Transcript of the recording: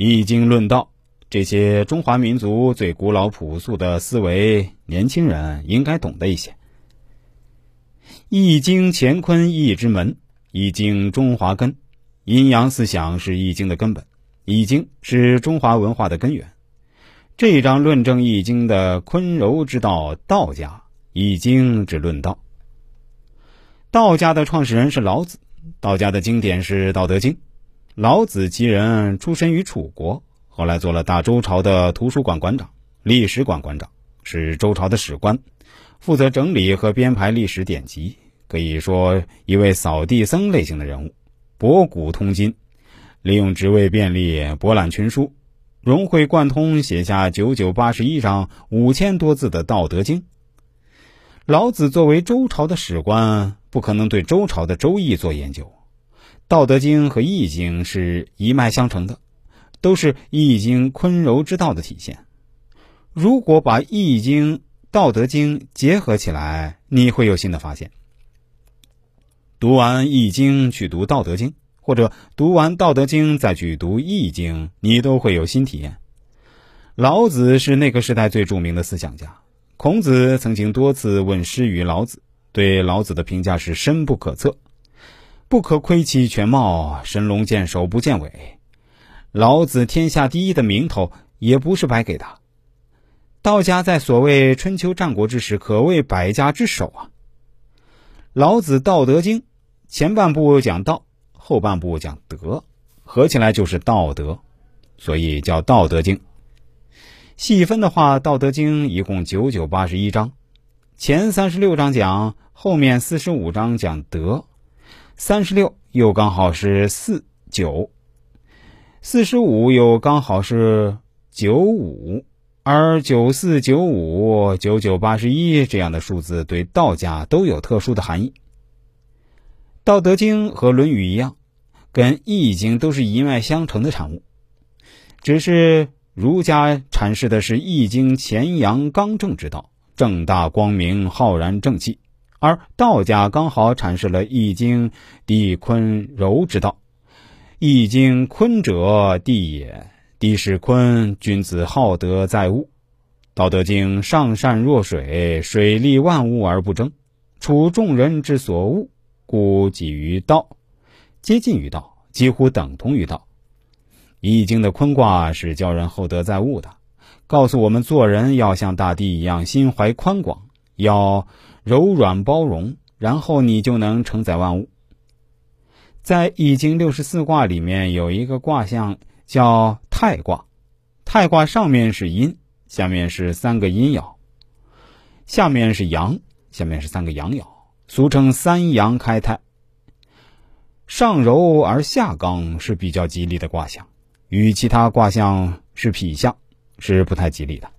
易经论道，这些中华民族最古老朴素的思维，年轻人应该懂得一些。易经乾坤易之门，易经中华根，阴阳思想是易经的根本，易经是中华文化的根源。这一章论证易经的坤柔之道，道家易经之论道。道家的创始人是老子，道家的经典是《道德经》。老子其人，出身于楚国，后来做了大周朝的图书馆馆长、历史馆馆长，是周朝的史官，负责整理和编排历史典籍，可以说一位扫地僧类型的人物，博古通今，利用职位便利博览群书，融会贯通，写下九九八十一章五千多字的《道德经》。老子作为周朝的史官，不可能对周朝的《周易》做研究。《道德经》和《易经》是一脉相承的，都是《易经》坤柔之道的体现。如果把《易经》《道德经》结合起来，你会有新的发现。读完《易经》去读《道德经》，或者读完《道德经》再去读《易经》，你都会有新体验。老子是那个时代最著名的思想家，孔子曾经多次问师于老子，对老子的评价是深不可测。不可窥其全貌，神龙见首不见尾。老子天下第一的名头也不是白给的。道家在所谓春秋战国之时，可谓百家之首啊。老子《道德经》前半部讲道，后半部讲德，合起来就是道德，所以叫《道德经》。细分的话，《道德经》一共九九八十一章，前三十六章讲，后面四十五章讲德。三十六又刚好是四九，四十五又刚好是九五，而九四九五九九八十一这样的数字对道家都有特殊的含义。《道德经》和《论语》一样，跟《易经》都是一脉相承的产物，只是儒家阐释的是《易经》乾阳刚正之道，正大光明，浩然正气。而道家刚好阐释了《易经》地坤柔之道，《易经》坤者地也，地势坤，君子好德载物。《道德经》上善若水，水利万物而不争，处众人之所恶，故几于道，接近于道，几乎等同于道。《易经》的坤卦是教人厚德载物的，告诉我们做人要像大地一样心怀宽广，要。柔软包容，然后你就能承载万物。在《易经》六十四卦里面有一个卦象叫太卦，太卦上面是阴，下面是三个阴爻；下面是阳，下面是三个阳爻，俗称三阳开泰。上柔而下刚是比较吉利的卦象，与其他卦象是匹相，是不太吉利的。